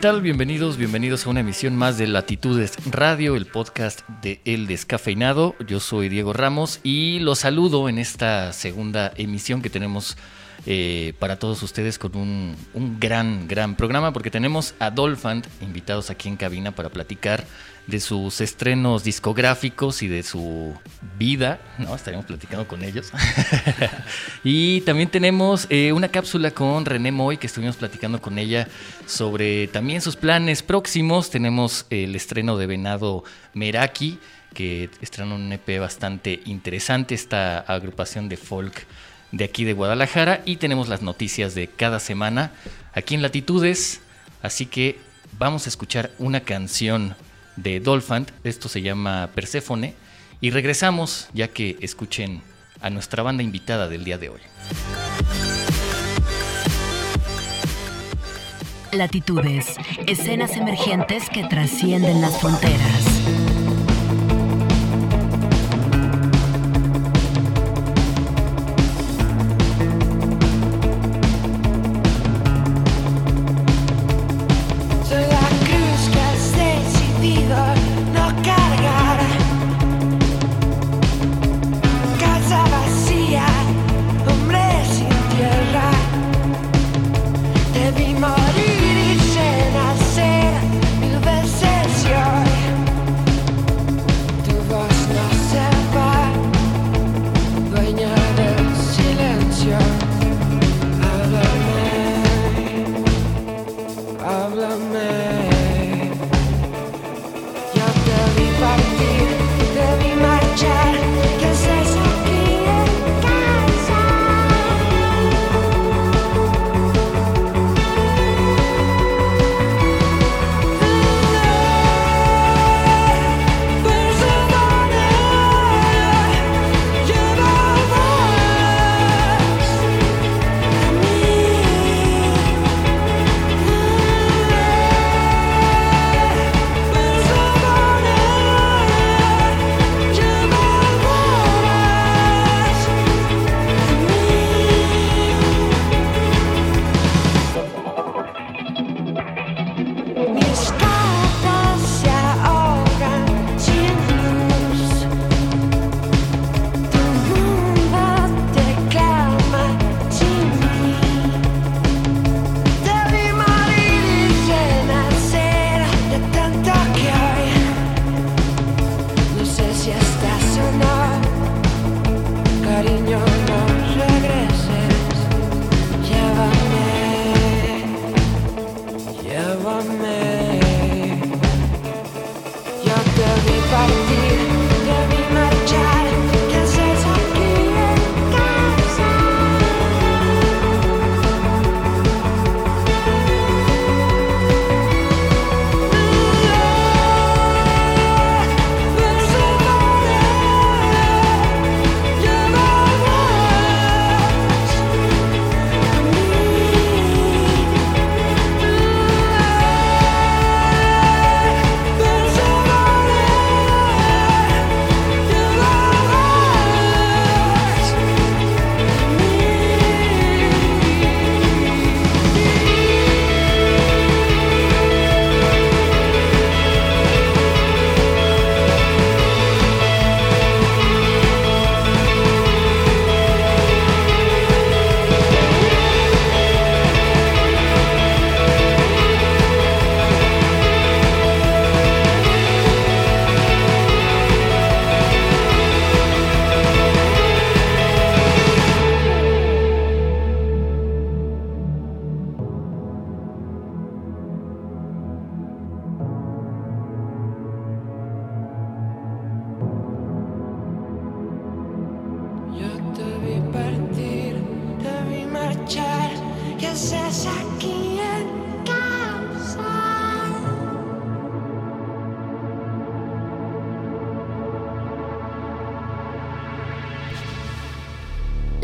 tal? Bienvenidos, bienvenidos a una emisión más de Latitudes Radio, el podcast de El Descafeinado. Yo soy Diego Ramos y los saludo en esta segunda emisión que tenemos eh, para todos ustedes con un, un, gran, gran programa porque tenemos a Dolphant invitados aquí en cabina para platicar de sus estrenos discográficos y de su vida, ¿no? Estaremos platicando con ellos. y también tenemos eh, una cápsula con René Moy, que estuvimos platicando con ella sobre también sus planes próximos. Tenemos el estreno de Venado Meraki, que estrenó un EP bastante interesante, esta agrupación de folk de aquí de Guadalajara. Y tenemos las noticias de cada semana aquí en Latitudes. Así que vamos a escuchar una canción de Dolphant. Esto se llama Perséfone. Y regresamos ya que escuchen a nuestra banda invitada del día de hoy. Latitudes, escenas emergentes que trascienden las fronteras.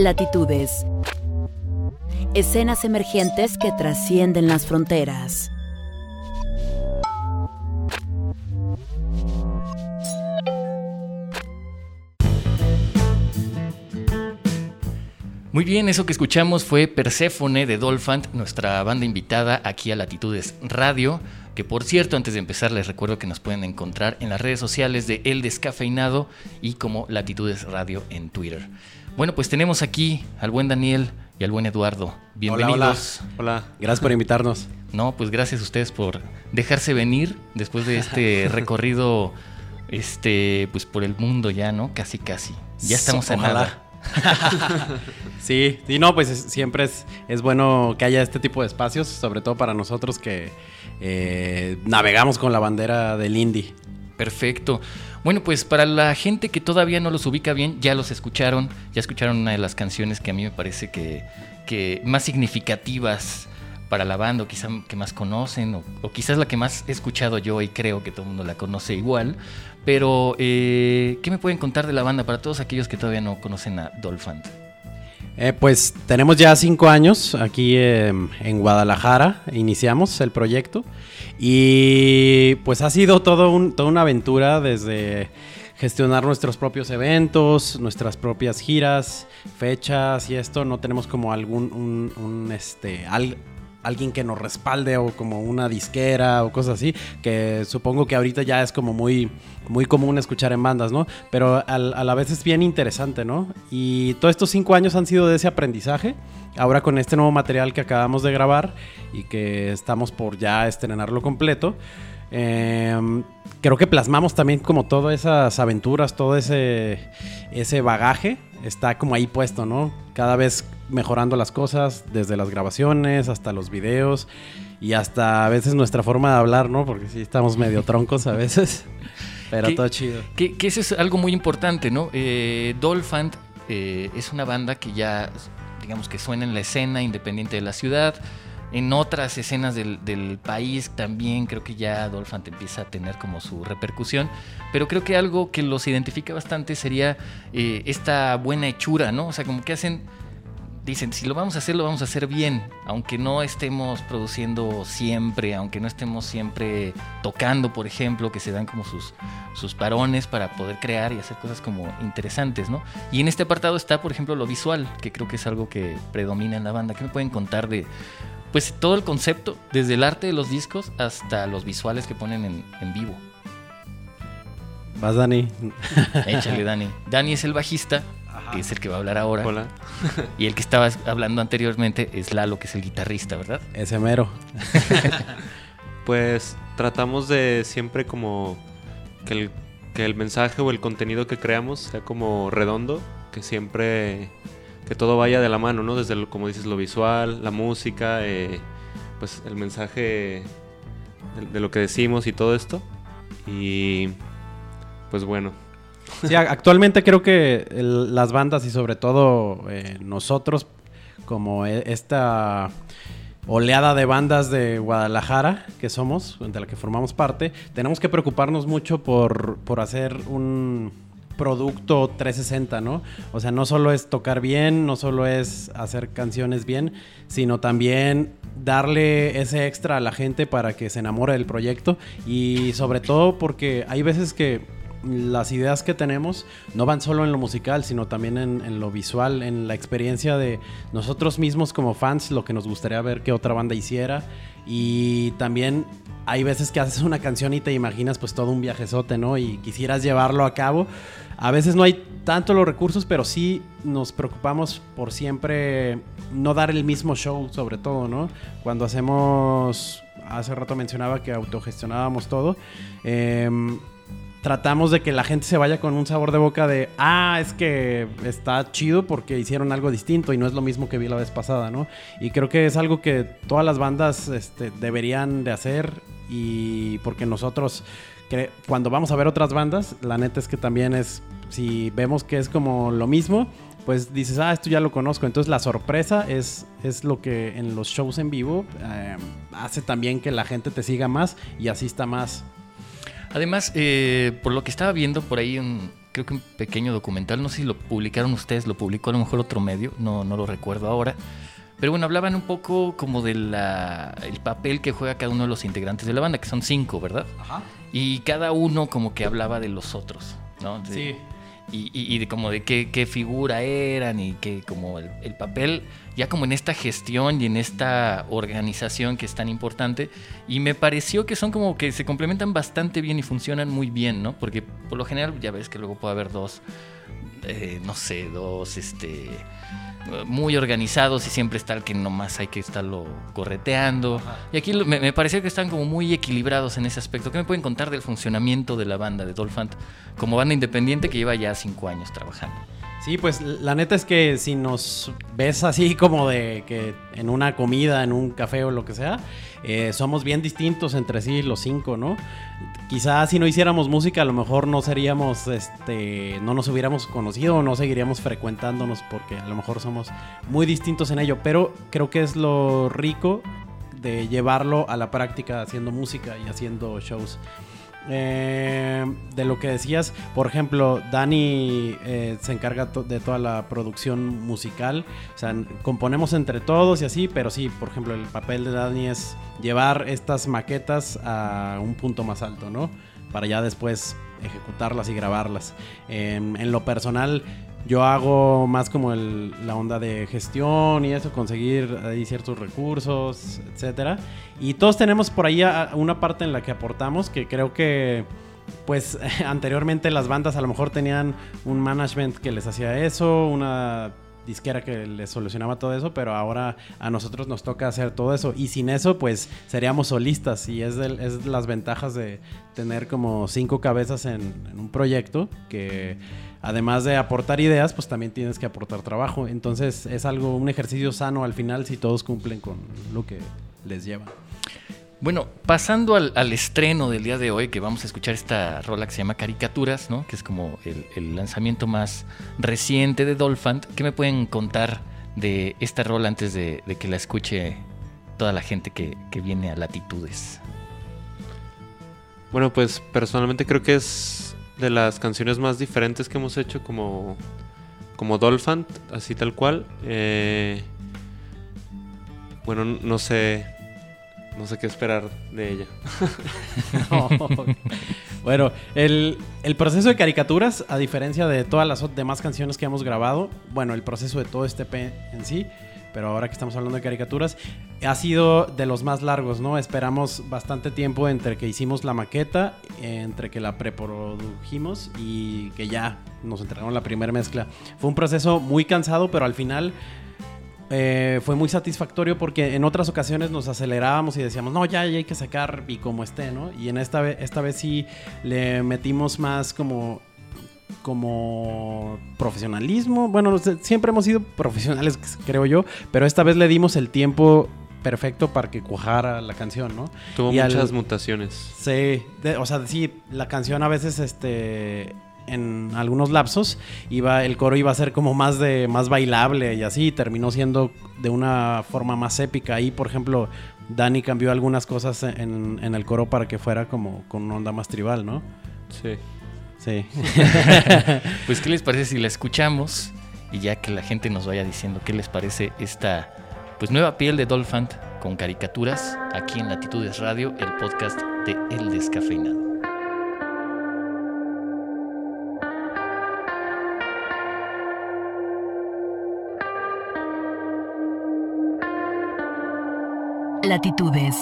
Latitudes. Escenas emergentes que trascienden las fronteras. Muy bien, eso que escuchamos fue Perséfone de Dolphant, nuestra banda invitada aquí a Latitudes Radio, que por cierto, antes de empezar les recuerdo que nos pueden encontrar en las redes sociales de El Descafeinado y como Latitudes Radio en Twitter. Bueno, pues tenemos aquí al buen Daniel y al buen Eduardo. Bienvenidos. Hola, Gracias por invitarnos. No, pues gracias a ustedes por dejarse venir después de este recorrido este pues por el mundo ya, ¿no? Casi casi. Ya estamos en nada. sí, y no, pues siempre es, es bueno que haya este tipo de espacios, sobre todo para nosotros que eh, navegamos con la bandera del indie. Perfecto. Bueno, pues para la gente que todavía no los ubica bien, ya los escucharon, ya escucharon una de las canciones que a mí me parece que, más significativas para la banda, o quizá que más conocen, o, quizás la que más he escuchado yo y creo que todo el mundo la conoce igual. Pero, eh, ¿qué me pueden contar de la banda para todos aquellos que todavía no conocen a Dolphant? Eh, pues tenemos ya cinco años aquí eh, en Guadalajara, iniciamos el proyecto y pues ha sido todo un, toda una aventura desde gestionar nuestros propios eventos, nuestras propias giras, fechas y esto, no tenemos como algún un, un, este, al, alguien que nos respalde o como una disquera o cosas así, que supongo que ahorita ya es como muy, muy común escuchar en bandas, ¿no? Pero a, la vez es bien interesante, ¿no? Y todos estos cinco años han sido de ese aprendizaje. Ahora con este nuevo material que acabamos de grabar y que estamos por ya estrenarlo completo, eh, creo que plasmamos también como todas esas aventuras, todo ese, ese bagaje está como ahí puesto, ¿no? Cada vez mejorando las cosas, desde las grabaciones hasta los videos y hasta a veces nuestra forma de hablar, ¿no? Porque sí estamos medio troncos a veces, pero todo chido. Que, que, eso es algo muy importante, ¿no? Eh, Dolphant eh, es una banda que ya, digamos que suena en la escena independiente de la ciudad. En otras escenas del, del país también creo que ya Dolphant empieza a tener como su repercusión, pero creo que algo que los identifica bastante sería eh, esta buena hechura, ¿no? O sea, como que hacen dicen, si lo vamos a hacer, lo vamos a hacer bien, aunque no estemos produciendo siempre, aunque no estemos siempre tocando, por ejemplo, que se dan como sus, sus parones para poder crear y hacer cosas como interesantes, ¿no? Y en este apartado está, por ejemplo, lo visual, que creo que es algo que predomina en la banda. ¿Qué me pueden contar de, pues, todo el concepto, desde el arte de los discos hasta los visuales que ponen en, en vivo? Vas, Dani. Échale, Dani. Dani es el bajista que es el que va a hablar ahora. Hola. Y el que estaba hablando anteriormente es Lalo, que es el guitarrista, ¿verdad? Ese mero. pues tratamos de siempre como que el, que el mensaje o el contenido que creamos sea como redondo, que siempre que todo vaya de la mano, ¿no? Desde lo, como dices lo visual, la música, eh, pues el mensaje de, de lo que decimos y todo esto. Y pues bueno, Actualmente creo que las bandas y sobre todo eh, nosotros, como e, esta oleada de bandas de Guadalajara que somos, de la que formamos parte, tenemos que preocuparnos mucho por, por hacer un producto 360, ¿no? O sea, no solo es tocar bien, no solo es hacer canciones bien, sino también darle ese extra a la gente para que se enamore del proyecto y sobre todo porque hay veces que las ideas que tenemos no van solo en lo musical, sino también en, lo visual, en la experiencia de nosotros mismos como fans, lo que nos gustaría ver que otra banda hiciera. Y también hay veces que haces una canción y te imaginas pues todo un viajezote, ¿no? Y quisieras llevarlo a cabo. A veces no hay tanto los recursos, pero sí nos preocupamos por siempre no dar el mismo show, sobre todo, ¿no? Cuando hacemos, hace rato mencionaba que autogestionábamos todo. Eh, tratamos de que la gente se vaya con un sabor de boca de, ah, es que está chido porque hicieron algo distinto y no es lo mismo que vi la vez pasada, ¿no? Y creo que es algo que todas las bandas este, deberían de hacer y porque nosotros, cuando vamos a ver otras bandas, la neta es que también es, si vemos que es como lo mismo, pues dices, ah, esto ya lo conozco. Entonces la sorpresa es, es lo que en los shows en vivo eh, hace también que la gente te siga más y asista más Además, eh, por lo que estaba viendo por ahí, un, creo que un pequeño documental, no sé si lo publicaron ustedes, lo publicó a lo mejor otro medio, no, no lo recuerdo ahora. Pero bueno, hablaban un poco como del el papel que juega cada uno de los integrantes de la banda, que son cinco, ¿verdad? Ajá. Y cada uno como que hablaba de los otros, ¿no? sí. Y, de como de qué, figura eran y que como el, el papel, ya como en esta gestión y en esta organización que es tan importante. Y me pareció que son como que se complementan bastante bien y funcionan muy bien, ¿no? Porque por lo general ya ves que luego puede haber dos, eh, no sé, dos, este muy organizados y siempre está el que nomás hay que estarlo correteando. Y aquí lo- me, me pareció que están como muy equilibrados en ese aspecto. ¿Qué me pueden contar del funcionamiento de la banda de Dolphant como banda independiente que lleva ya cinco años trabajando? Sí, pues la neta es que si nos ves así como de que en una comida, en un café o lo que sea, eh, somos bien distintos entre sí los cinco, ¿no? Quizás si no hiciéramos música, a lo mejor no seríamos, este, no nos hubiéramos conocido o no seguiríamos frecuentándonos porque a lo mejor somos muy distintos en ello, pero creo que es lo rico de llevarlo a la práctica haciendo música y haciendo shows. Eh, de lo que decías, por ejemplo, Dani eh, se encarga de toda la producción musical. O sea, componemos entre todos y así, pero sí, por ejemplo, el papel de Dani es llevar estas maquetas a un punto más alto, ¿no? Para ya después ejecutarlas y grabarlas. En lo personal, yo hago más como el- la onda de gestión y eso, conseguir ahí ciertos recursos, etcétera. Y todos tenemos por ahí a- una parte en la que aportamos que creo que pues anteriormente las bandas a lo mejor tenían un management que les hacía eso, una disquera que les solucionaba todo eso, pero ahora a nosotros nos toca hacer todo eso y sin eso pues seríamos solistas y es, es las ventajas de tener como cinco cabezas en, en un proyecto que además de aportar ideas pues también tienes que aportar trabajo, entonces es algo, un ejercicio sano al final si todos cumplen con lo que les lleva. Bueno, pasando al, al estreno del día de hoy, que vamos a escuchar esta rola que se llama Caricaturas, ¿no? Que es como el, el lanzamiento más reciente de Dolphant. ¿Qué me pueden contar de esta rola antes de, de que la escuche toda la gente que, que viene a Latitudes? Bueno, pues personalmente creo que es de las canciones más diferentes que hemos hecho como, como Dolphant, así tal cual. Eh, bueno, no sé, no sé qué esperar de ella. No. bueno, el, el proceso de caricaturas, a diferencia de todas las demás canciones que hemos grabado, bueno, el proceso de todo este P en sí, pero ahora que estamos hablando de caricaturas, ha sido de los más largos, ¿no? Esperamos bastante tiempo entre que hicimos la maqueta, entre que la preprodujimos y que ya nos entregaron la primera mezcla. Fue un proceso muy cansado, pero al final eh, fue muy satisfactorio porque en otras ocasiones nos acelerábamos y decíamos, no, ya, ya hay que sacar y como esté, ¿no? Y en esta esta vez sí le metimos más como como profesionalismo. Bueno, siempre hemos sido profesionales, creo yo, pero esta vez le dimos el tiempo perfecto para que cuajara la canción, ¿no? Tuvo Y al- muchas mutaciones. Sí, de- o sea, sí, la canción a veces, este, en algunos lapsos, iba, el coro iba a ser como más de, más bailable y así, y terminó siendo de una forma más épica. Ahí, por ejemplo, Dani cambió algunas cosas en, en el coro para que fuera como con una onda más tribal, ¿no? Sí. Sí. Pues, ¿qué les parece si la escuchamos? Y ya que la gente nos vaya diciendo qué les parece esta pues nueva piel de Dolphant con caricaturas aquí en Latitudes Radio, el podcast de El Descafeinado. Latitudes.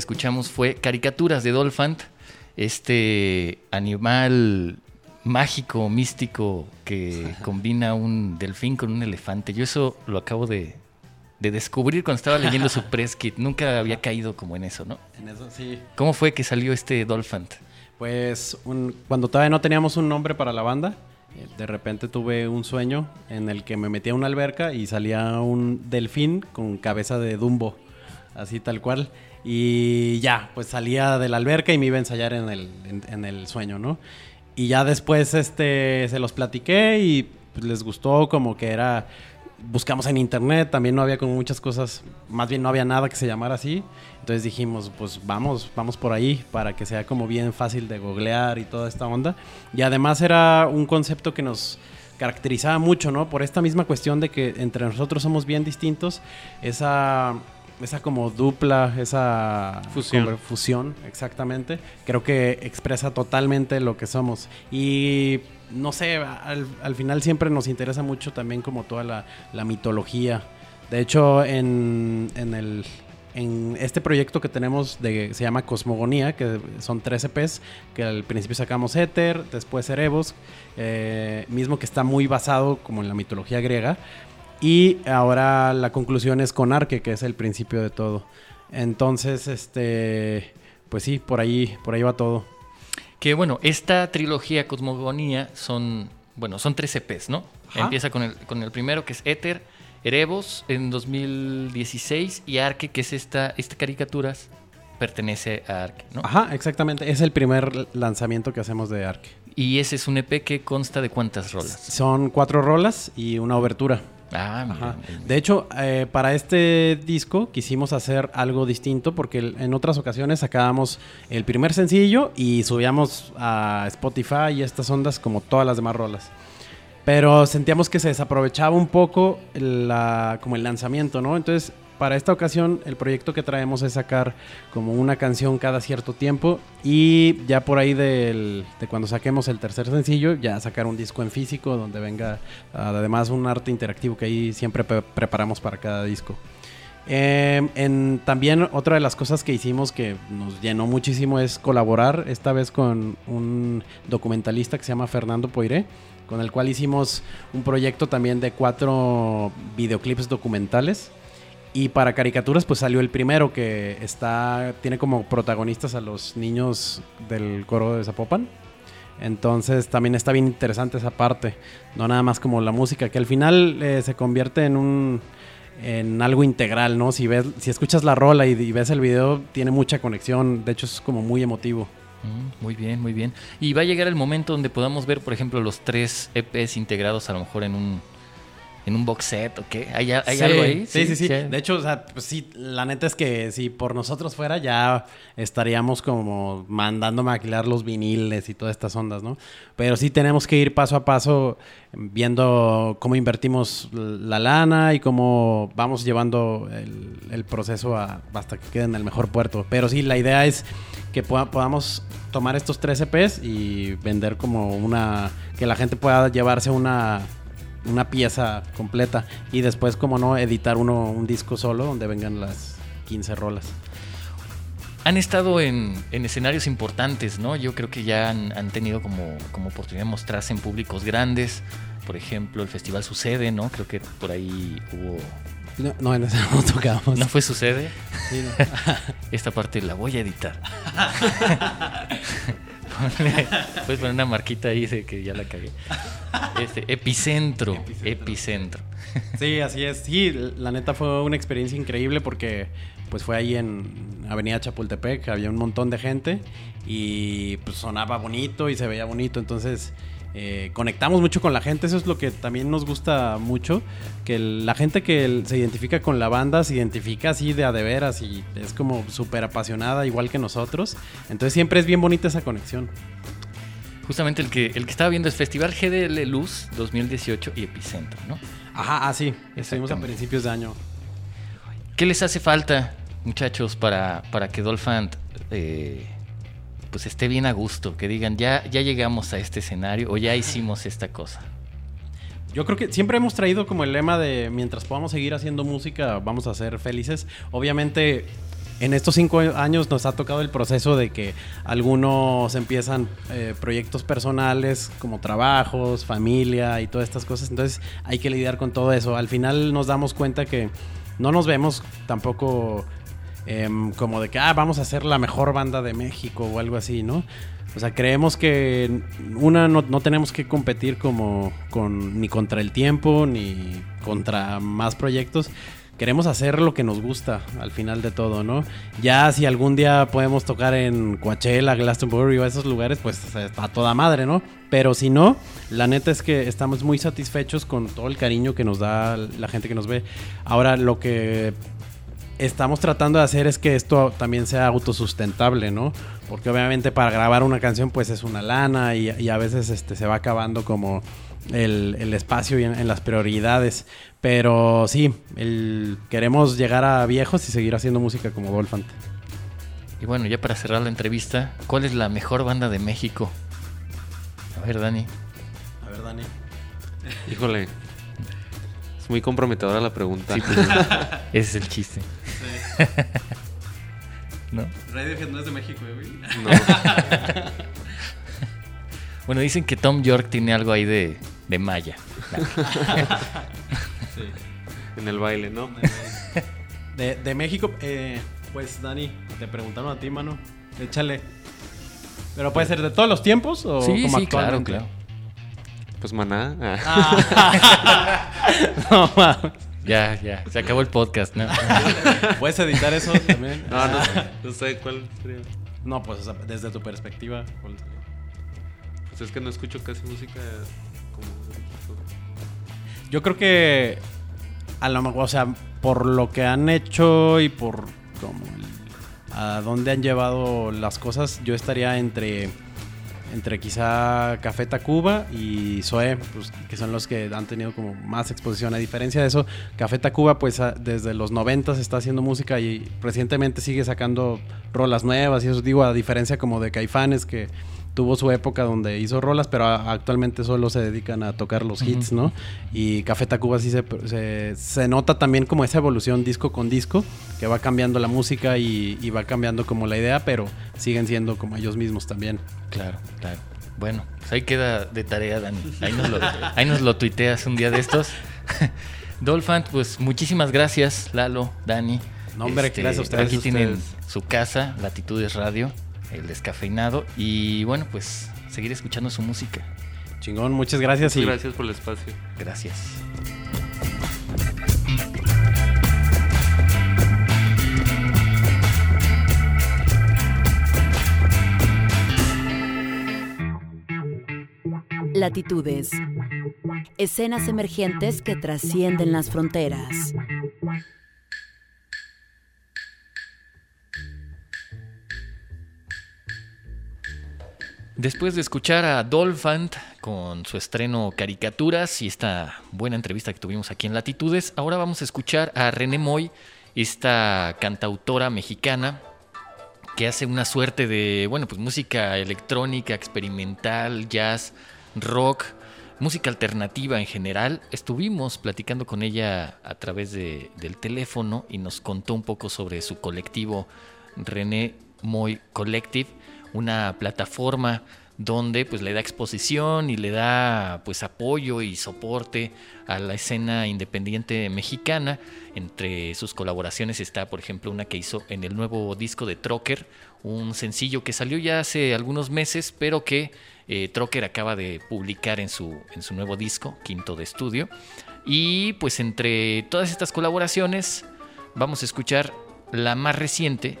Que escuchamos fue Caricaturas de Dolphant, este animal mágico, místico, que combina un delfín con un elefante. Yo eso lo acabo de, de descubrir cuando estaba leyendo su press kit. Nunca había caído como en eso, ¿no? En eso sí. ¿Cómo fue que salió este Dolphant? Pues un- cuando todavía no teníamos un nombre para la banda, eh, de repente tuve un sueño en el que me metía a una alberca y salía un delfín con cabeza de Dumbo, así tal cual. Y ya, pues salía de la alberca y me iba a ensayar en el, en, el sueño, ¿no? Y ya después este, se los platiqué y pues, les gustó como que era... Buscamos en internet, también no había como muchas cosas, más bien no había nada que se llamara así. Entonces dijimos, pues vamos, vamos por ahí para que sea como bien fácil de googlear y toda esta onda. Y además era un concepto que nos caracterizaba mucho, ¿no? Por esta misma cuestión de que entre nosotros somos bien distintos, esa, esa como dupla, esa Fusión. fusión, exactamente, creo que expresa totalmente lo que somos. Y no sé, al, al final siempre nos interesa mucho también como toda la, la mitología. De hecho, en, en el, en este proyecto que tenemos de, se llama Cosmogonía, que son 13 EPs, que al principio sacamos Éter, después Erebos, eh, mismo que está muy basado como en la mitología griega. Y ahora la conclusión es con Arque, que es el principio de todo. Entonces, este, pues sí, por ahí, por ahí va todo. Que bueno, esta trilogía Cosmogonía son, bueno, son tres EPs, ¿no? Ajá. Empieza con el, con el primero que es Éter, Erebos en 2016 y Arque, que es esta, esta caricaturas, pertenece a Arque, ¿no? Ajá, exactamente. Es el primer lanzamiento que hacemos de Arque. Y ese es un EP que consta de cuántas rolas. Son cuatro rolas y una obertura. Ah, mira, Ajá. mira. De hecho, eh, para este disco quisimos hacer algo distinto porque en otras ocasiones sacábamos el primer sencillo y subíamos a Spotify y estas ondas como todas las demás rolas. Pero sentíamos que se desaprovechaba un poco la, como el lanzamiento, ¿no? Entonces, para esta ocasión, el proyecto que traemos es sacar como una canción cada cierto tiempo y ya por ahí del- de cuando saquemos el tercer sencillo, ya sacar un disco en físico donde venga además un arte interactivo que ahí siempre pre- preparamos para cada disco. Eh, en, también otra de las cosas que hicimos que nos llenó muchísimo es colaborar esta vez con un documentalista que se llama Fernando Poiré, con el cual hicimos un proyecto también de cuatro videoclips documentales. Y para caricaturas pues salió el primero que está tiene como protagonistas a los niños del coro de Zapopan. Entonces también está bien interesante esa parte, no nada más como la música, que al final eh, se convierte en un en algo integral, ¿no? Si ves, si escuchas la rola y, ves el video, tiene mucha conexión, de hecho es como muy emotivo. Mm, Muy bien, muy bien. Y va a llegar el momento donde podamos ver, por ejemplo, los tres EPs integrados a lo mejor en un en un box set o qué. ¿Hay, hay Sí, algo ahí? Sí, sí, sí. De hecho, o sea, pues sí, la neta es que si por nosotros fuera, ya estaríamos como mandando maquilar los viniles y todas estas ondas, ¿no? Pero sí tenemos que ir paso a paso viendo cómo invertimos la lana y cómo vamos llevando el, el proceso a- hasta que quede en el mejor puerto. Pero sí, la idea es que poda- podamos tomar estos tres EPs y vender como una... que la gente pueda llevarse una una pieza completa y después como no editar uno un disco solo donde vengan las 15 rolas. Han estado en, en escenarios importantes, ¿no? Yo creo que ya han, han tenido como, como oportunidad de mostrarse en públicos grandes. Por ejemplo, el festival Sucede, ¿no? Creo que por ahí hubo... No, no, en ese no tocamos. ¿No fue Sucede? Sí, no. Esta parte la voy a editar. Ponle- Puedes poner una marquita ahí de que ya la cagué. Este, epicentro, epicentro. Sí, así es. Sí, la neta fue una experiencia increíble porque pues fue ahí en Avenida Chapultepec, había un montón de gente y pues sonaba bonito y se veía bonito, entonces eh, conectamos mucho con la gente, eso es lo que también nos gusta mucho, que el- la gente que se identifica con la banda se identifica así de a de veras y es como súper apasionada igual que nosotros, entonces siempre es bien bonita esa conexión. Justamente el que, el que estaba viendo es Festival GDL Luz 2018 y Epicentro, ¿no? Ajá, así, estuvimos a principios de año. ¿Qué les hace falta, muchachos, para, para que Dolphant eh, pues esté bien a gusto? Que digan, ya, ya llegamos a este escenario o ya hicimos esta cosa. Yo creo que siempre hemos traído como el lema de mientras podamos seguir haciendo música, vamos a ser felices. Obviamente, en estos cinco años nos ha tocado el proceso de que algunos empiezan eh, proyectos personales como trabajos, familia y todas estas cosas. Entonces hay que lidiar con todo eso. Al final nos damos cuenta que no nos vemos tampoco em, como de que ah, vamos a ser la mejor banda de México o algo así, ¿no? O sea, creemos que una no, no tenemos que competir como con ni contra el tiempo ni contra más proyectos. Queremos hacer lo que nos gusta al final de todo, ¿no? Ya si algún día podemos tocar en Coachella, Glastonbury o esos lugares, pues está toda madre, ¿no? Pero si no, la neta es que estamos muy satisfechos con todo el cariño que nos da la gente que nos ve. Ahora, lo que estamos tratando de hacer es que esto también sea autosustentable, ¿no? Porque obviamente para grabar una canción pues es una lana y, y a veces este, se va acabando como el, el espacio y en, en las prioridades. Pero sí, el- queremos llegar a viejos y seguir haciendo música como Dolphant. Y bueno, ya para cerrar la entrevista, ¿cuál es la mejor banda de México? A ver, Dani. A ver, Dani. Híjole. Es muy comprometedora la pregunta. Sí, pues, ese es el chiste. ¿No? Radiohead no es de México, güey. No. Bueno, dicen que Tom York tiene algo ahí de, de Maya. en el baile, ¿no? De, de México, eh, pues Dani, te preguntaron a ti, mano. Échale. Pero puede ser de todos los tiempos o Sí, como sí, claro, actualmente? claro. Pues maná. Ah. no, mames. Ya, ya, se acabó el podcast, ¿no? ¿Puedes editar eso también? No, no, no sé cuál sería. No, pues o sea, desde tu perspectiva. ¿cuál sería? Pues es que no escucho casi música como. Yo creo que a lo mejor, o sea, por lo que han hecho y por como el- a dónde han llevado las cosas, yo estaría entre entre quizá Café Tacuba y Zoé, pues, que son los que han tenido como más exposición. A diferencia de eso, Café Tacuba, pues desde los 90 está haciendo música y recientemente sigue sacando rolas nuevas y eso digo, a diferencia como de Caifanes que tuvo su época donde hizo rolas, pero a- actualmente solo se dedican a tocar los hits, ¿no? Y Café Tacuba sí se, se, se nota también como esa evolución disco con disco, que va cambiando la música y, y va cambiando como la idea, pero siguen siendo como ellos mismos también. Claro, claro. Bueno, pues ahí queda de tarea, Dani. Ahí nos lo, ahí nos lo tuiteas un día de estos. Dolphant, pues muchísimas gracias, Lalo, Dani. Este, No, hombre, gracias a ustedes, Aquí a tienen su casa, Latitudes Radio, el descafeinado. Y bueno, pues seguir escuchando su música. Chingón, muchas gracias y Muchas gracias por el espacio. Gracias. Latitudes. Escenas emergentes que trascienden las fronteras. Después de escuchar a Dolphant con su estreno Caricaturas y esta buena entrevista que tuvimos aquí en Latitudes, ahora vamos a escuchar a René Moy, esta cantautora mexicana que hace una suerte de, bueno, pues música electrónica, experimental, jazz, rock, música alternativa en general. Estuvimos platicando con ella a través de- del teléfono y nos contó un poco sobre su colectivo René Moy Collective, una plataforma donde pues le da exposición y le da pues apoyo y soporte a la escena independiente mexicana. Entre sus colaboraciones está, por ejemplo, una que hizo en el nuevo disco de Trocker, un sencillo que salió ya hace algunos meses, pero que eh, Trocker acaba de publicar en su, en su nuevo disco, quinto de estudio. Y pues entre todas estas colaboraciones vamos a escuchar la más reciente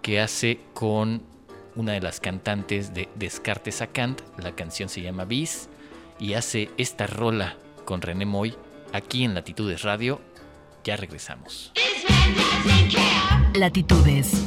que hace con una de las cantantes de Descartes a Kant. La canción se llama Bis y hace esta rola con René Moy aquí en Latitudes Radio. Ya regresamos. Latitudes.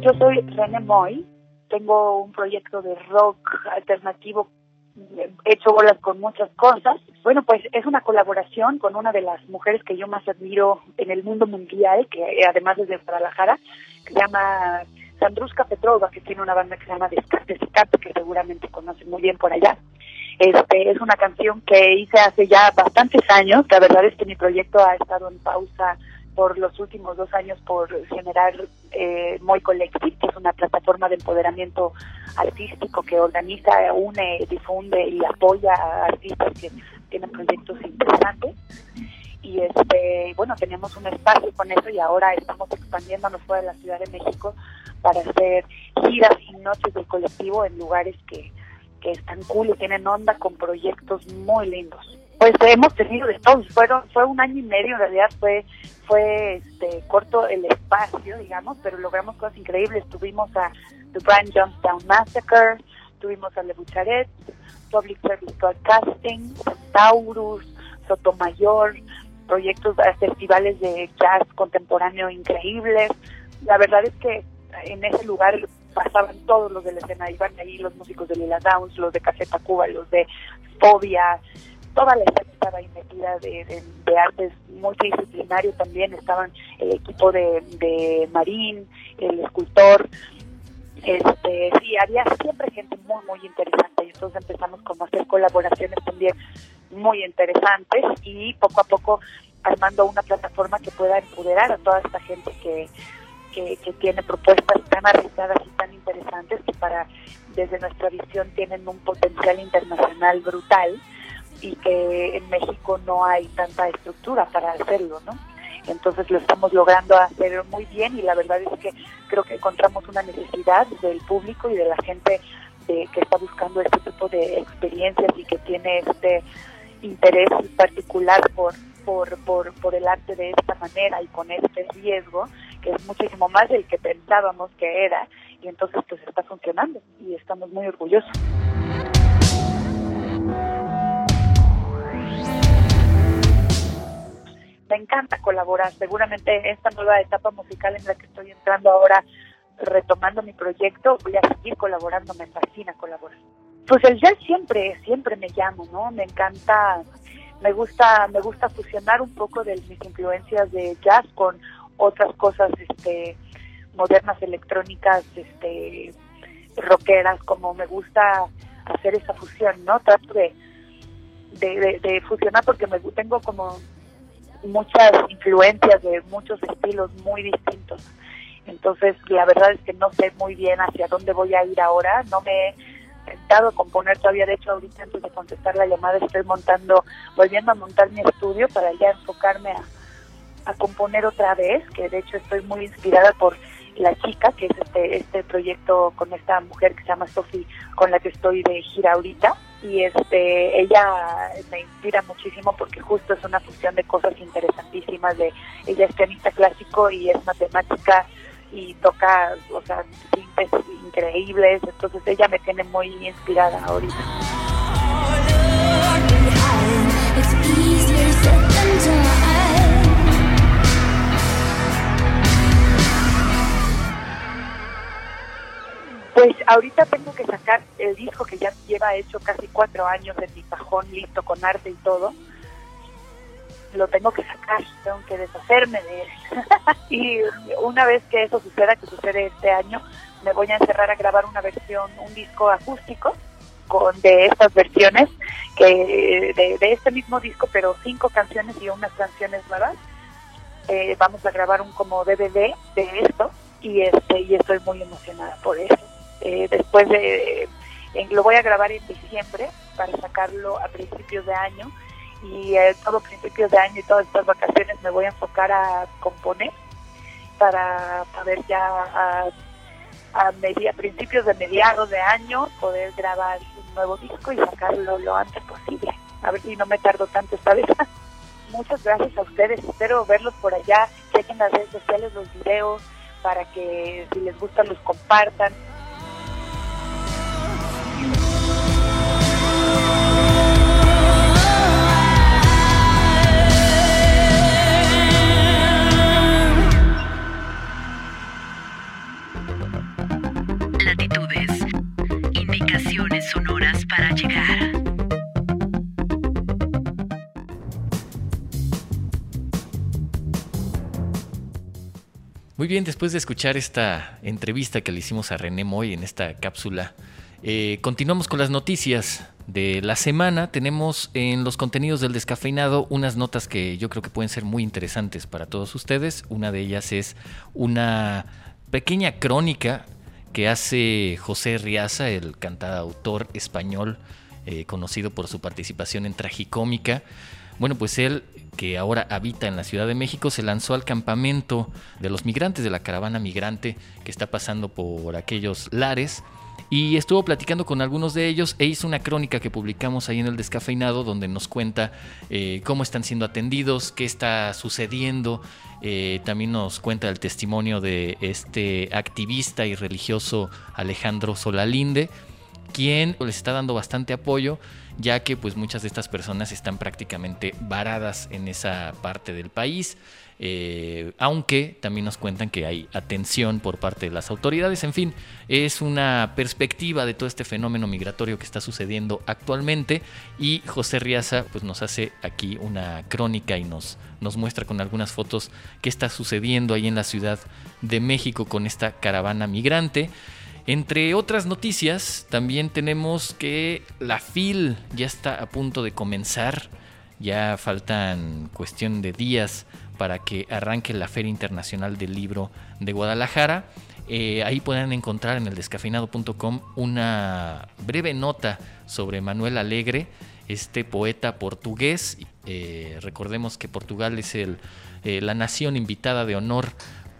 Yo soy René Moy. Tengo un proyecto de rock alternativo eh, hecho bolas con muchas cosas. Bueno, pues es una colaboración con una de las mujeres que yo más admiro en el mundo mundial, que además es de Guadalajara, que se llama Sandruska Petrova, que tiene una banda que se llama Cat, que seguramente conocen muy bien por allá. Este, es una canción que hice hace ya bastantes años. La verdad es que mi proyecto ha estado en pausa por los últimos dos años por generar eh, Moy Collective, que es una plataforma de empoderamiento artístico que organiza, une, difunde y apoya a artistas que tienen proyectos interesantes. Y este, bueno, teníamos un espacio con eso y ahora estamos expandiéndonos fuera de la Ciudad de México para hacer giras y noches del colectivo en lugares que, que están cool y tienen onda con proyectos muy lindos. Pues hemos tenido de todo, fueron, fue un año y medio en realidad, fue fue este, corto el espacio, digamos, pero logramos cosas increíbles. Tuvimos a The Brian Jonestown Massacre, tuvimos a Le Bucharet, Public Service Broadcasting, Centaurus, Sotomayor, proyectos, eh, festivales de jazz contemporáneo increíbles. La verdad es que en ese lugar pasaban todos los de la escena, iban ahí los músicos de Lila Downs, los de Café Tacuba, los de Fobia, toda la escena estaba ahí metida de, de, de artes multidisciplinario también, estaban el equipo de, de Marín, el escultor, este, sí, había siempre gente muy, muy interesante y entonces empezamos como a hacer colaboraciones también muy interesantes y poco a poco armando una plataforma que pueda empoderar a toda esta gente que, que, que tiene propuestas tan arriesgadas y tan interesantes que para desde nuestra visión tienen un potencial internacional brutal y que en México no hay tanta estructura para hacerlo, ¿no? Entonces lo estamos logrando hacer muy bien y la verdad es que creo que encontramos una necesidad del público y de la gente de, que está buscando este tipo de experiencias y que tiene este interés particular por, por, por, por el arte de esta manera y con este riesgo, que es muchísimo más del que pensábamos que era, y entonces pues está funcionando y estamos muy orgullosos. Me encanta colaborar. Seguramente esta nueva etapa musical en la que estoy entrando ahora, retomando mi proyecto, voy a seguir colaborando, me fascina colaborar. Pues el jazz siempre, siempre me llamo, ¿no? Me encanta, me gusta, me gusta fusionar un poco de mis influencias de jazz con otras cosas, este, modernas, electrónicas, este, rockeras, como me gusta hacer esa fusión, ¿no? Trato de, de, de, fusionar porque me tengo como muchas influencias de muchos estilos muy distintos. Entonces, la verdad es que no sé muy bien hacia dónde voy a ir ahora. No me he sentado a componer todavía. De hecho, ahorita antes de contestar la llamada estoy montando, volviendo a montar mi estudio para ya enfocarme a, a componer otra vez, que de hecho estoy muy inspirada por La Chica, que es este, este proyecto con esta mujer que se llama Sofi, con la que estoy de gira ahorita y este ella me inspira muchísimo porque justo es una fusión de cosas interesantísimas de ella es pianista clásico y es matemática y toca o sea increíbles entonces ella me tiene muy inspirada ahorita Pues ahorita tengo que sacar el disco que ya lleva hecho casi cuatro años en mi cajón, listo con arte y todo. Lo tengo que sacar, tengo que deshacerme de él. y una vez que eso suceda, que sucede este año, me voy a encerrar a grabar una versión, un disco acústico con de estas versiones que de, de este mismo disco, pero cinco canciones y unas canciones nuevas. Eh, vamos a grabar un como DVD de esto y este y estoy muy emocionada por eso. Eh, después de eh, lo voy a grabar en diciembre para sacarlo a principios de año y eh, todo principios de año y todas estas vacaciones me voy a enfocar a componer para poder ya a, a, media, principios de mediados de año poder grabar un nuevo disco y sacarlo lo antes posible. A ver si no me tardo tanto esta vez. Muchas gracias a ustedes, espero verlos por allá, chequen las redes sociales, los videos, para que si les gustan los compartan. para llegar. Muy bien, después de escuchar esta entrevista que le hicimos a René Moy en esta cápsula, eh, continuamos con las noticias de la semana. Tenemos en los contenidos del descafeinado unas notas que yo creo que pueden ser muy interesantes para todos ustedes. Una de ellas es una pequeña crónica que hace José Riaza, el cantautor español eh, conocido por su participación en Tragicómica. Bueno, pues él, que ahora habita en la Ciudad de México, se lanzó al campamento de los migrantes de la caravana migrante que está pasando por aquellos lares y estuvo platicando con algunos de ellos e hizo una crónica que publicamos ahí en el descafeinado donde nos cuenta eh, cómo están siendo atendidos, qué está sucediendo. Eh, también nos cuenta el testimonio de este activista y religioso Alejandro Solalinde, quien les está dando bastante apoyo ya que pues muchas de estas personas están prácticamente varadas en esa parte del país. Eh, aunque también nos cuentan que hay atención por parte de las autoridades. En fin, es una perspectiva de todo este fenómeno migratorio que está sucediendo actualmente y José Riaza pues, nos hace aquí una crónica y nos, nos muestra con algunas fotos qué está sucediendo ahí en la Ciudad de México con esta caravana migrante. Entre otras noticias, también tenemos que la FIL ya está a punto de comenzar. Ya faltan cuestión de días para que arranque la Feria Internacional del Libro de Guadalajara. Eh, ahí pueden encontrar en el descafeinado.com una breve nota sobre Manuel Alegre, este poeta portugués. Eh, recordemos que Portugal es eh, la nación invitada de honor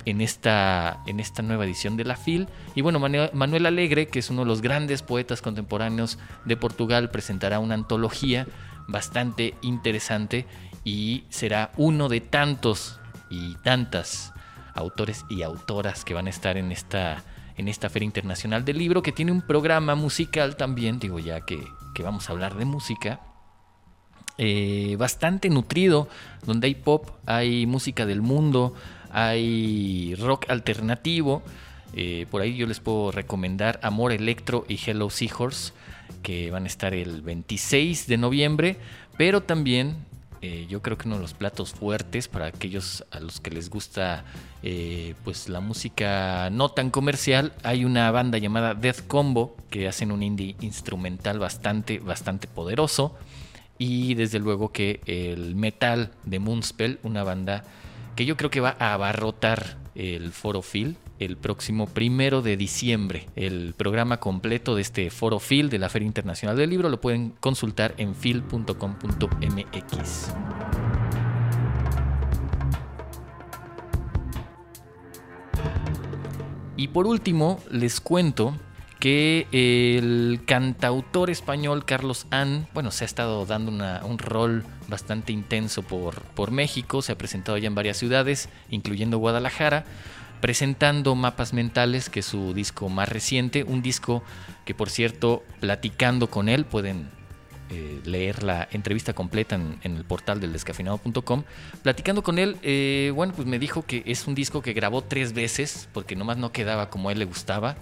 en esta, en esta nueva edición de la FIL. Y bueno, Manuel Alegre, que es uno de los grandes poetas contemporáneos de Portugal, presentará una antología bastante interesante y será uno de tantos y tantas autores y autoras que van a estar en esta, en esta Feria Internacional del Libro, que tiene un programa musical también, digo ya que, vamos a hablar de música, eh, bastante nutrido, donde hay pop, hay música del mundo, hay rock alternativo. Eh, por ahí yo les puedo recomendar Amor Electro y Hello Seahorse, que van a estar el 26 de noviembre, pero también eh, yo creo que uno de los platos fuertes para aquellos a los que les gusta eh, pues la música no tan comercial, hay una banda llamada Death Combo que hacen un indie instrumental bastante, bastante poderoso. Y desde luego que el metal de Moonspell, una banda que yo creo que va a abarrotar el Foro Phil el próximo primero de diciembre. El programa completo de este Foro Phil de la Feria Internacional del Libro lo pueden consultar en phil.com.mx. Y por último, les cuento que el cantautor español Carlos Ann, bueno, se ha estado dando un rol bastante intenso por, por México, se ha presentado ya en varias ciudades, incluyendo Guadalajara, presentando Mapas Mentales, que es su disco más reciente, un disco que por cierto, platicando con él, pueden eh, leer la entrevista completa en, el portal del descafinado.com. Platicando con él, eh, bueno, pues me dijo que es un disco que grabó tres veces, porque nomás no quedaba como a él le gustaba.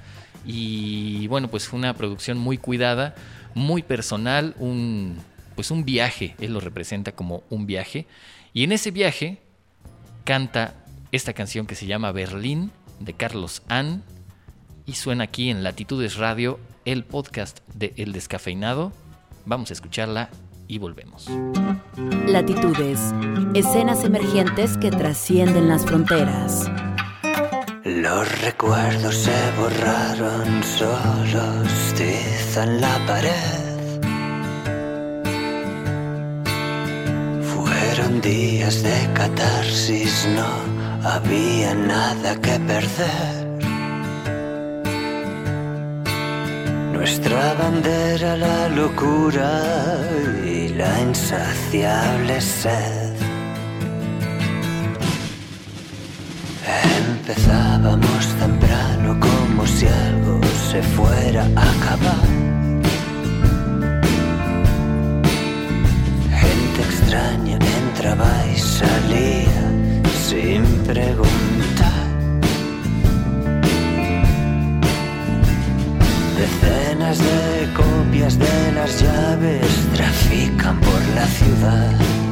Y bueno, pues fue una producción muy cuidada, muy personal, un, pues un viaje, él lo representa como un viaje. Y en ese viaje canta esta canción que se llama Berlín de Carlos Ann y suena aquí en Latitudes Radio, el podcast de El Descafeinado. Vamos a escucharla y volvemos. Latitudes, escenas emergentes que trascienden las fronteras. Los recuerdos se borraron, solos tizan la pared. Fueron días de catarsis, no había nada que perder. Nuestra bandera, la locura y la insaciable sed. Empezábamos temprano como si algo se fuera a acabar. Gente extraña entraba y salía sin preguntar. Decenas de copias de las llaves trafican por la ciudad.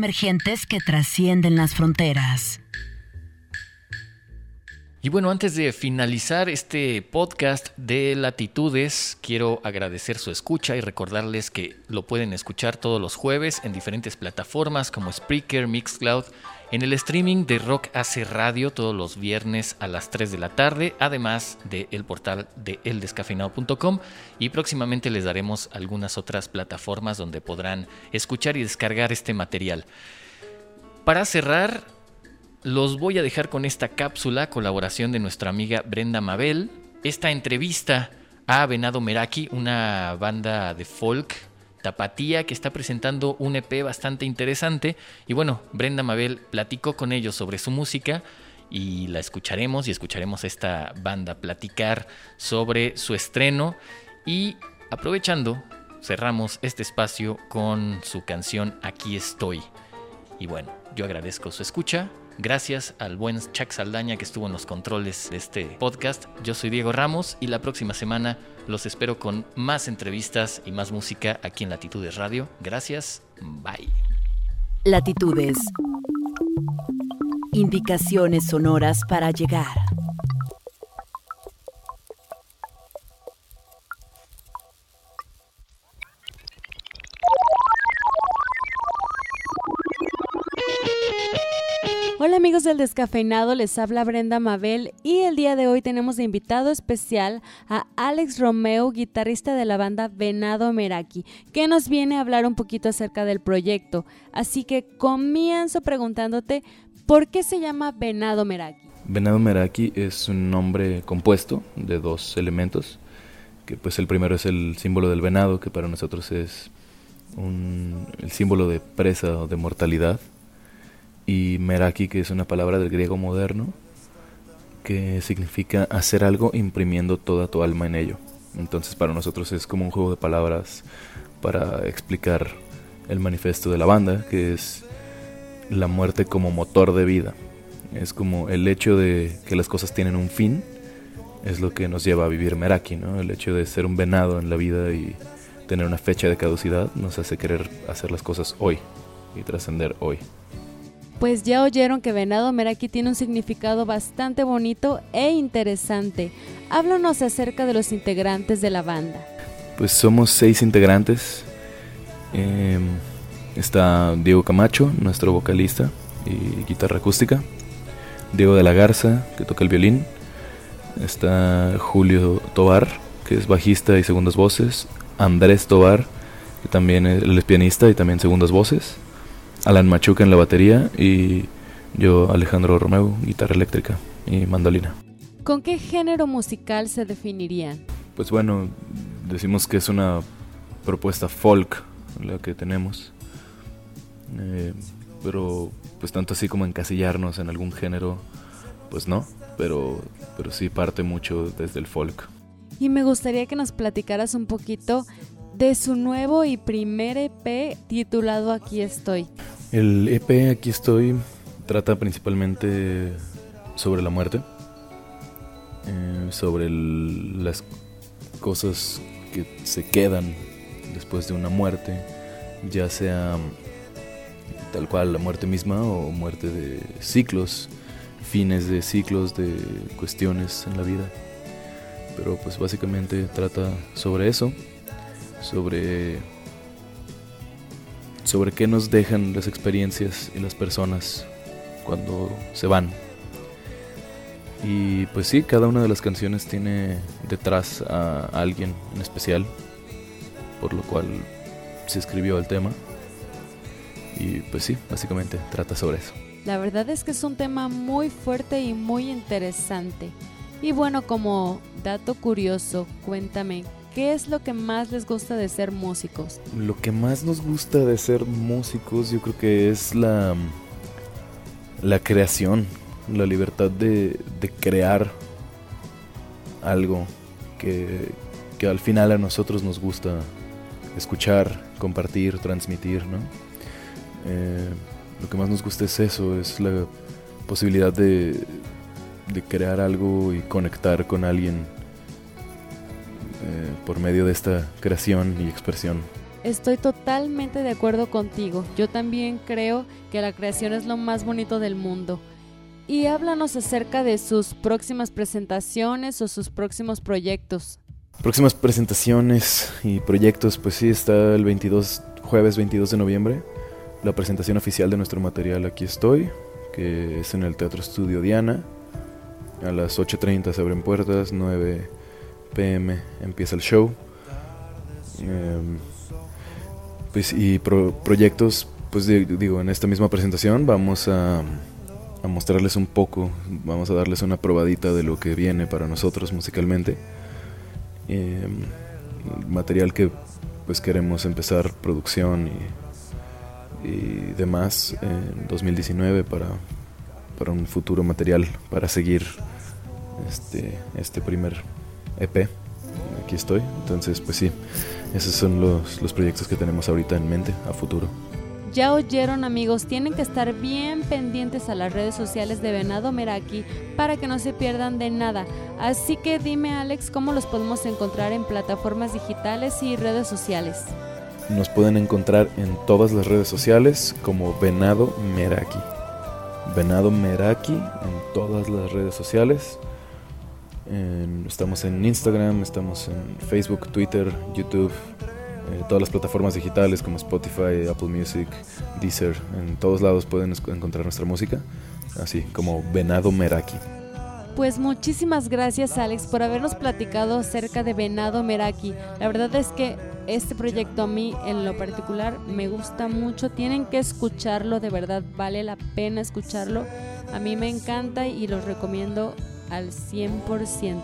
Emergentes que trascienden las fronteras. Y bueno, antes de finalizar este podcast de Latitudes, quiero agradecer su escucha y recordarles que lo pueden escuchar todos los jueves en diferentes plataformas como Spreaker, Mixcloud, en el streaming de Rock Hace Radio todos los viernes a las 3 de la tarde, además del portal de eldescafeinado.com y próximamente les daremos algunas otras plataformas donde podrán escuchar y descargar este material. Para cerrar, los voy a dejar con esta cápsula, colaboración de nuestra amiga Brenda Mabel. Esta entrevista a Venado Meraki, una banda de folk tapatía que está presentando un EP bastante interesante. Y bueno, Brenda Mabel platicó con ellos sobre su música y la escucharemos y escucharemos a esta banda platicar sobre su estreno. Y aprovechando, cerramos este espacio con su canción Aquí estoy. Y bueno, yo agradezco su escucha. Gracias al buen Chuck Saldaña que estuvo en los controles de este podcast. Yo soy Diego Ramos y la próxima semana los espero con más entrevistas y más música aquí en Latitudes Radio. Gracias. Bye. Latitudes. Indicaciones sonoras para llegar. Hola amigos del descafeinado, les habla Brenda Mabel y el día de hoy tenemos de invitado especial a Alex Romeo, guitarrista de la banda Venado Meraki, que nos viene a hablar un poquito acerca del proyecto. Así que comienzo preguntándote, ¿por qué se llama Venado Meraki? Venado Meraki es un nombre compuesto de dos elementos, que pues el primero es el símbolo del venado, que para nosotros es un- el símbolo de presa o de mortalidad, y Meraki, que es una palabra del griego moderno, que significa hacer algo imprimiendo toda tu alma en ello. Entonces para nosotros es como un juego de palabras para explicar el manifiesto de la banda, que es la muerte como motor de vida. Es como el hecho de que las cosas tienen un fin, es lo que nos lleva a vivir Meraki, ¿no? El hecho de ser un venado en la vida y tener una fecha de caducidad nos hace querer hacer las cosas hoy y trascender hoy. Pues ya oyeron que Venado Meraki tiene un significado bastante bonito e interesante. Háblanos acerca de los integrantes de la banda. Pues somos seis integrantes. Em, está Diego Camacho, nuestro vocalista y guitarra acústica. Diego de la Garza, que toca el violín. Está Julio Tobar, que es bajista y segundas voces, Andrés Tobar, que también es, pianista y también segundas voces, Alan Machuca en la batería y yo Alejandro Romeo, guitarra eléctrica y mandolina. ¿Con qué género musical se definirían? Pues bueno, decimos que es una propuesta folk la que tenemos. Eh, pero pues tanto así como encasillarnos en algún género, pues no, pero, pero sí parte mucho desde el folk. Y me gustaría que nos platicaras un poquito de su nuevo y primer EP titulado Aquí estoy. El EP Aquí estoy trata principalmente sobre la muerte, eh, sobre las cosas que se quedan después de una muerte, ya sea tal cual la muerte misma o muerte de ciclos, fines de ciclos de cuestiones en la vida. Pero pues básicamente trata sobre eso, sobre sobre qué nos dejan las experiencias y las personas cuando se van. Y pues sí, cada una de las canciones tiene detrás a alguien en especial, por lo cual se escribió el tema. Y pues sí, básicamente trata sobre eso. La verdad es que es un tema muy fuerte y muy interesante. Y bueno, como dato curioso, cuéntame, ¿qué es lo que más les gusta de ser músicos? Lo que más nos gusta de ser músicos yo creo que es la, la creación, la libertad de, crear algo que, que al final a nosotros nos gusta escuchar, compartir, transmitir, ¿no? Eh, lo que más nos gusta es eso, es la posibilidad de, de crear algo y conectar con alguien eh, por medio de esta creación y expresión. Estoy totalmente de acuerdo contigo. Yo también creo que la creación es lo más bonito del mundo. Y háblanos acerca de sus próximas presentaciones o sus próximos proyectos. Próximas presentaciones y proyectos, pues sí, está el 22, jueves 22 de noviembre, la presentación oficial de nuestro material Aquí estoy, que es en el Teatro Estudio Diana. A las 8.30 se abren puertas, 9 pm empieza el show. Em, pues y pro- proyectos, pues di- digo, en esta misma presentación vamos a, a mostrarles un poco, vamos a darles una probadita de lo que viene para nosotros musicalmente. Em, material que pues queremos empezar producción y, y demás en 2019 para, para un futuro material para seguir este, este primer EP. Aquí estoy. Entonces, pues sí, esos son los, los proyectos que tenemos ahorita en mente a futuro. Ya oyeron amigos, tienen que estar bien pendientes a las redes sociales de Venado Meraki para que no se pierdan de nada. Así que dime Alex, ¿cómo los podemos encontrar en plataformas digitales y redes sociales? Nos pueden encontrar en todas las redes sociales como Venado Meraki. Venado Meraki en todas las redes sociales. En- estamos en Instagram, estamos en Facebook, Twitter, YouTube, eh, todas las plataformas digitales como Spotify, Apple Music, Deezer. En todos lados pueden encontrar nuestra música, así como Venado Meraki. Pues muchísimas gracias Alex por habernos platicado acerca de Venado Meraki. La verdad es que este proyecto a mí en lo particular me gusta mucho. Tienen que escucharlo, de verdad vale la pena escucharlo. A mí me encanta y los recomiendo al 100%.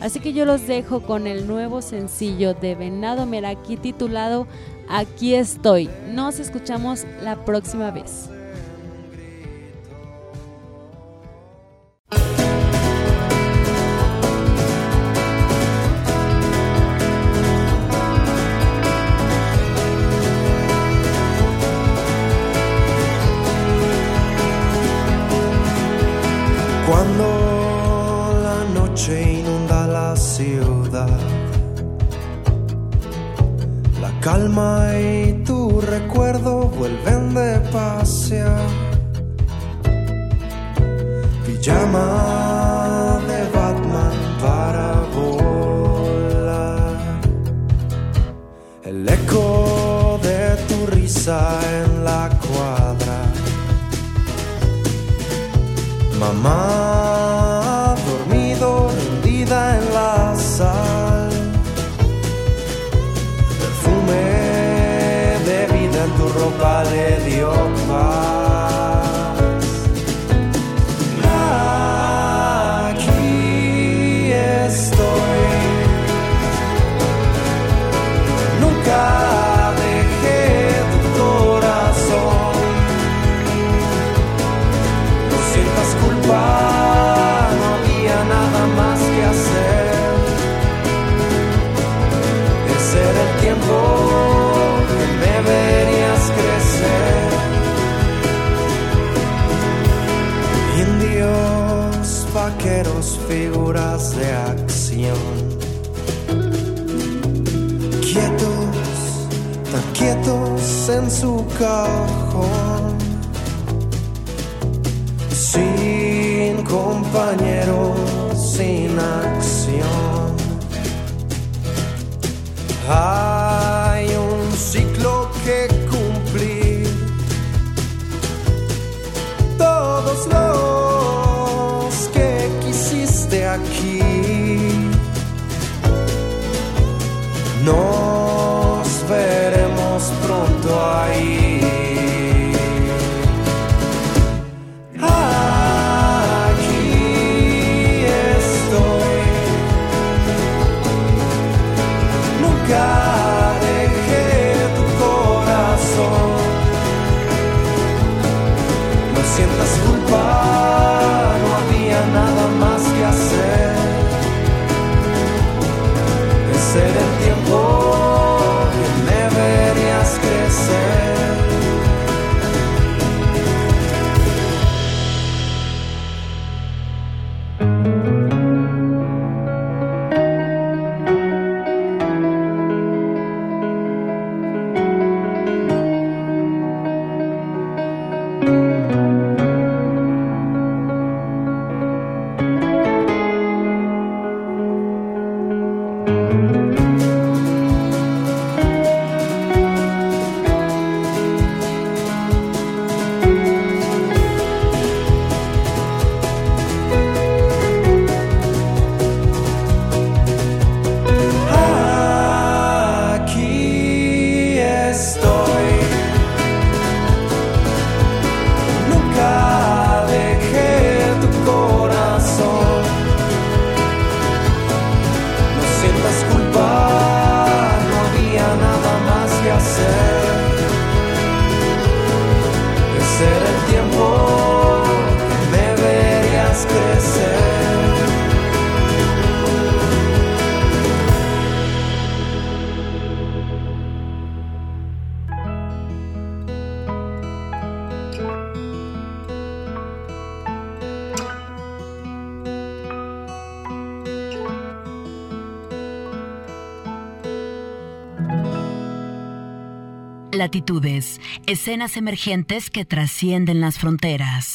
Así que yo los dejo con el nuevo sencillo de Venado Meraki titulado Aquí estoy. Nos escuchamos la próxima vez. Pijama de Batman para volar. El eco de tu risa en la cuadra. Mamá, en su cajón, sin compañero. latitudes, escenas emergentes que trascienden las fronteras.